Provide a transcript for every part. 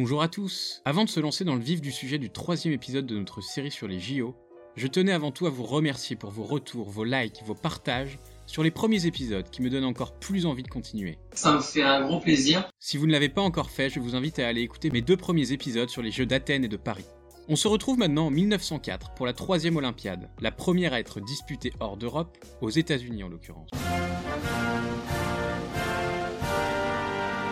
Bonjour à tous Avant de se lancer dans le vif du sujet du troisième épisode de notre série sur les JO, je tenais avant tout à vous remercier pour vos retours, vos likes, vos partages sur les premiers épisodes qui me donnent encore plus envie de continuer. Ça me fait un gros plaisir. Si vous ne l'avez pas encore fait, je vous invite à aller écouter mes deux premiers épisodes sur les Jeux d'Athènes et de Paris. On se retrouve maintenant en 1904 pour la troisième Olympiade, la première à être disputée hors d'Europe, aux États-Unis en l'occurrence.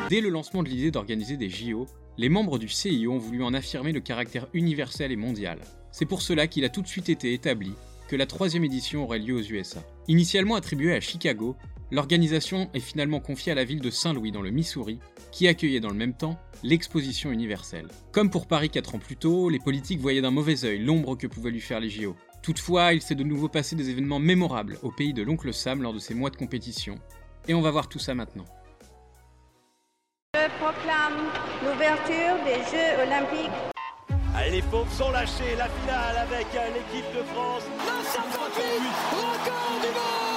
Dès le lancement de l'idée d'organiser des JO, les membres du CIO ont voulu en affirmer le caractère universel et mondial. C'est pour cela qu'il a tout de suite été établi que la troisième édition aurait lieu aux USA. Initialement attribuée à Chicago, l'organisation est finalement confiée à la ville de Saint-Louis dans le Missouri, qui accueillait dans le même temps l'exposition universelle. Comme pour Paris 4 ans plus tôt, les politiques voyaient d'un mauvais œil l'ombre que pouvaient lui faire les JO. Toutefois, il s'est de nouveau passé des événements mémorables au pays de l'oncle Sam lors de ces mois de compétition. Et on va voir tout ça maintenant. Proclame l'ouverture des Jeux Olympiques. Allez, les pauvres sont lâchés, la finale avec l'équipe de France. record du monde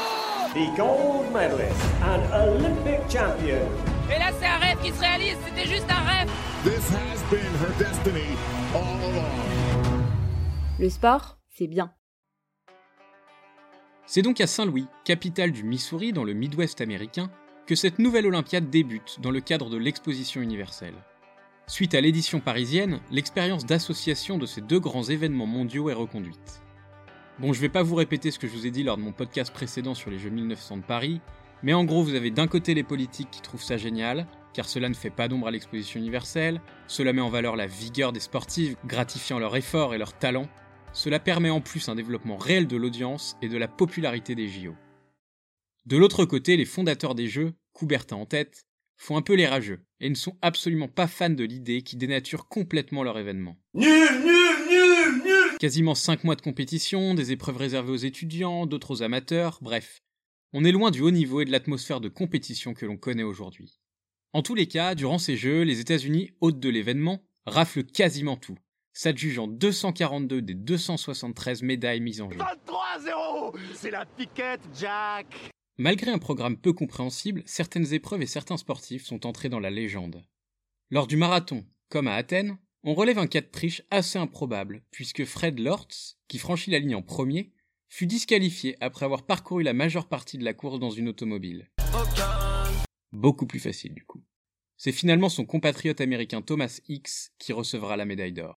the gold medalist and Olympic champion. Et là, c'est un rêve qui se réalise, c'était juste un rêve. This has been her destiny all along. Le sport, c'est bien. C'est donc à Saint-Louis, capitale du Missouri dans le Midwest américain, que cette nouvelle Olympiade débute dans le cadre de l'exposition universelle. Suite à l'édition parisienne, l'expérience d'association de ces deux grands événements mondiaux est reconduite. Bon, je vais pas vous répéter ce que je vous ai dit lors de mon podcast précédent sur les Jeux 1900 de Paris, mais en gros, vous avez d'un côté les politiques qui trouvent ça génial, car cela ne fait pas d'ombre à l'exposition universelle, cela met en valeur la vigueur des sportives, gratifiant leur effort et leur talent, cela permet en plus un développement réel de l'audience et de la popularité des JO. De l'autre côté, les fondateurs des Jeux, Coubertin en tête, font un peu les rageux et ne sont absolument pas fans de l'idée qui dénature complètement leur événement. Nul, nul, nul, nul Quasiment 5 mois de compétition, des épreuves réservées aux étudiants, d'autres aux amateurs, bref. On est loin du haut niveau et de l'atmosphère de compétition que l'on connaît aujourd'hui. En tous les cas, durant ces Jeux, les États-Unis, hôtes de l'événement, raflent quasiment tout, s'adjugeant 242 des 273 médailles mises en jeu. 23-0 C'est la piquette, Jack Malgré un programme peu compréhensible, certaines épreuves et certains sportifs sont entrés dans la légende. Lors du marathon, comme à Athènes, on relève un cas de triche assez improbable, puisque Fred Lortz, qui franchit la ligne en premier, fut disqualifié après avoir parcouru la majeure partie de la course dans une automobile. Beaucoup plus facile du coup. C'est finalement son compatriote américain Thomas X qui recevra la médaille d'or.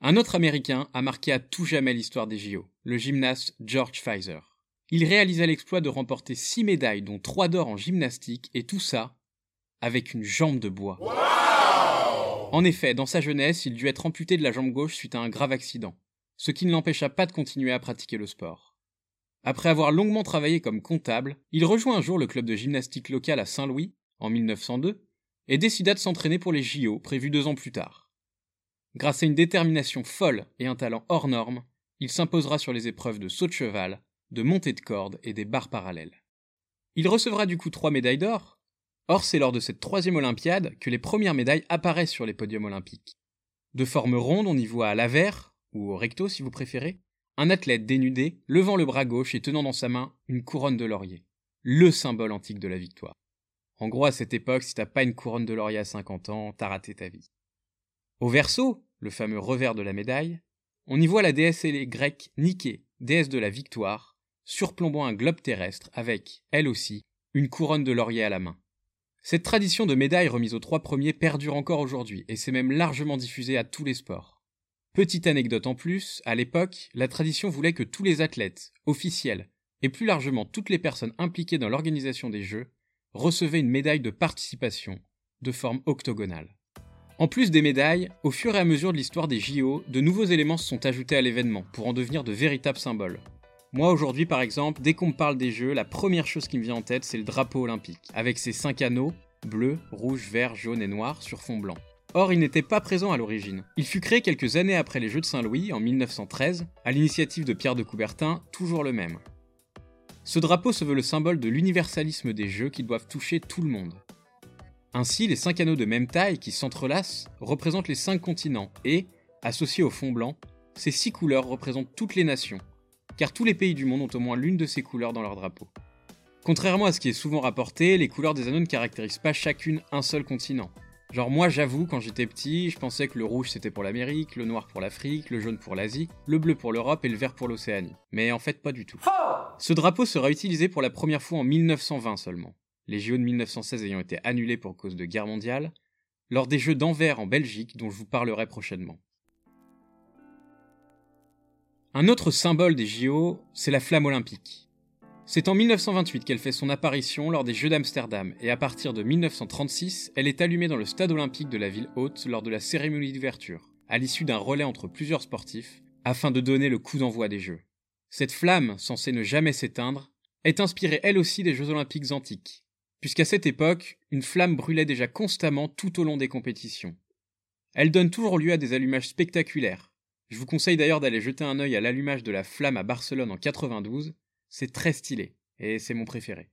Un autre américain a marqué à tout jamais l'histoire des JO, le gymnaste George Pfizer. Il réalisa l'exploit de remporter 6 médailles, dont 3 d'or en gymnastique, et tout ça avec une jambe de bois. en effet, dans sa jeunesse, il dut être amputé de la jambe gauche suite à un grave accident, ce qui ne l'empêcha pas de continuer à pratiquer le sport. Après avoir longuement travaillé comme comptable, il rejoint un jour le club de gymnastique local à Saint-Louis, en 1902, et décida de s'entraîner pour les JO prévus deux ans plus tard. Grâce à une détermination folle et un talent hors norme, il s'imposera sur les épreuves de saut de cheval, de montée de corde et des barres parallèles. Il recevra du coup trois médailles d'or. Or, c'est lors de cette troisième Olympiade que les premières médailles apparaissent sur les podiums olympiques. De forme ronde, on y voit à l'avers, ou au recto si vous préférez, un athlète dénudé, levant le bras gauche et tenant dans sa main une couronne de laurier. Le symbole antique de la victoire. En gros, à cette époque, si t'as pas une couronne de laurier à 50 ans, t'as raté ta vie. Au verso, le fameux revers de la médaille, on y voit la déesse grecque Nike, déesse de la victoire, surplombant un globe terrestre avec, elle aussi, une couronne de laurier à la main. Cette tradition de médailles remises aux trois premiers perdure encore aujourd'hui et s'est même largement diffusée à tous les sports. Petite anecdote en plus, à l'époque, la tradition voulait que tous les athlètes, officiels, et plus largement toutes les personnes impliquées dans l'organisation des Jeux, recevaient une médaille de participation, de forme octogonale. En plus des médailles, au fur et à mesure de l'histoire des JO, de nouveaux éléments se sont ajoutés à l'événement pour en devenir de véritables symboles. Moi aujourd'hui par exemple, dès qu'on me parle des Jeux, la première chose qui me vient en tête c'est le drapeau olympique, avec ses cinq anneaux, bleu, rouge, vert, jaune et noir sur fond blanc. Or, il n'était pas présent à l'origine. Il fut créé quelques années après les Jeux de Saint-Louis, en 1913, à l'initiative de Pierre de Coubertin, toujours le même. Ce drapeau se veut le symbole de l'universalisme des Jeux qui doivent toucher tout le monde. Ainsi, les cinq anneaux de même taille qui s'entrelacent représentent les cinq continents et, associés au fond blanc, ces six couleurs représentent toutes les nations, car tous les pays du monde ont au moins l'une de ces couleurs dans leur drapeau. Contrairement à ce qui est souvent rapporté, les couleurs des anneaux ne caractérisent pas chacune un seul continent. Genre moi j'avoue, quand j'étais petit, je pensais que le rouge c'était pour l'Amérique, le noir pour l'Afrique, le jaune pour l'Asie, le bleu pour l'Europe et le vert pour l'Océanie. Mais en fait pas du tout. Ce drapeau sera utilisé pour la première fois en 1920 seulement, les JO de 1916 ayant été annulés pour cause de guerre mondiale, lors des Jeux d'Anvers en Belgique dont je vous parlerai prochainement. Un autre symbole des JO, c'est la flamme olympique. C'est en 1928 qu'elle fait son apparition lors des Jeux d'Amsterdam, et à partir de 1936, elle est allumée dans le stade olympique de la ville haute lors de la cérémonie d'ouverture, à l'issue d'un relais entre plusieurs sportifs, afin de donner le coup d'envoi des Jeux. Cette flamme, censée ne jamais s'éteindre, est inspirée elle aussi des Jeux olympiques antiques, puisqu'à cette époque, une flamme brûlait déjà constamment tout au long des compétitions. Elle donne toujours lieu à des allumages spectaculaires. Je vous conseille d'ailleurs d'aller jeter un œil à l'allumage de la flamme à Barcelone en 92, c'est très stylé, et c'est mon préféré.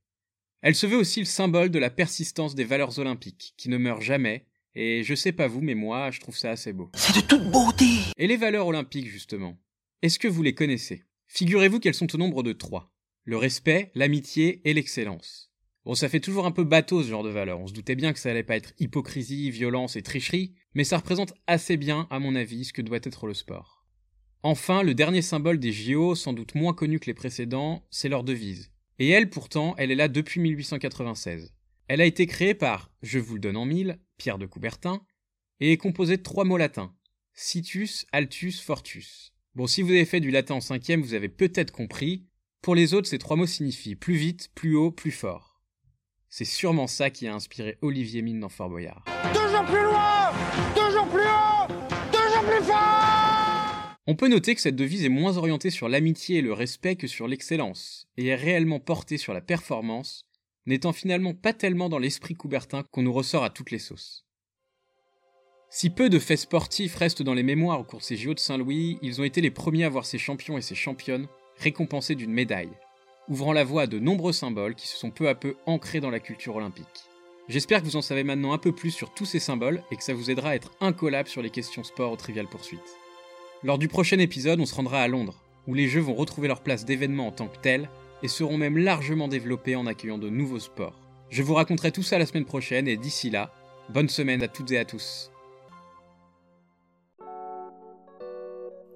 Elle se veut aussi le symbole de la persistance des valeurs olympiques, qui ne meurent jamais, et je sais pas vous, mais moi, je trouve ça assez beau. C'est de toute beauté Et les valeurs olympiques, justement Est-ce que vous les connaissez? Figurez-vous qu'elles sont au nombre de trois. Le respect, l'amitié et l'excellence. Bon, ça fait toujours un peu bateau ce genre de valeurs. On se doutait bien que ça allait pas être hypocrisie, violence et tricherie, mais ça représente assez bien, à mon avis, ce que doit être le sport. Enfin, le dernier symbole des JO, sans doute moins connu que les précédents, c'est leur devise. Et elle, pourtant, elle est là depuis 1896. Elle a été créée par, je vous le donne en mille, Pierre de Coubertin, et est composée de trois mots latins. Situs, Altus, Fortus. Bon, si vous avez fait du latin en cinquième, vous avez peut-être compris. Pour les autres, ces trois mots signifient plus vite, plus haut, plus fort. C'est sûrement ça qui a inspiré Olivier Mine dans Fort Boyard. Plus loin on peut noter que cette devise est moins orientée sur l'amitié et le respect que sur l'excellence, et est réellement portée sur la performance, n'étant finalement pas tellement dans l'esprit coubertin qu'on nous ressort à toutes les sauces. Si peu de faits sportifs restent dans les mémoires au cours de ces JO de Saint-Louis, ils ont été les premiers à voir ces champions et ces championnes récompensés d'une médaille, ouvrant la voie à de nombreux symboles qui se sont peu à peu ancrés dans la culture olympique. J'espère que vous en savez maintenant un peu plus sur tous ces symboles et que ça vous aidera à être incollable sur les questions sport au Trivial Poursuite. Lors du prochain épisode, on se rendra à Londres, où les jeux vont retrouver leur place d'événement en tant que tels, et seront même largement développés en accueillant de nouveaux sports. Je vous raconterai tout ça la semaine prochaine, et d'ici là, bonne semaine à toutes et à tous.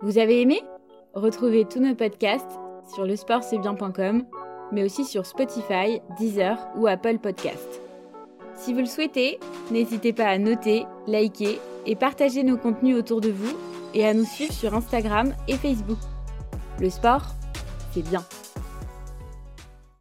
Vous avez aimé? Retrouvez tous nos podcasts sur lesportcestbien.com, mais aussi sur Spotify, Deezer ou Apple Podcasts. Si vous le souhaitez, n'hésitez pas à noter, liker et partager nos contenus autour de vous et à nous suivre sur Instagram et Facebook. Le sport, c'est bien.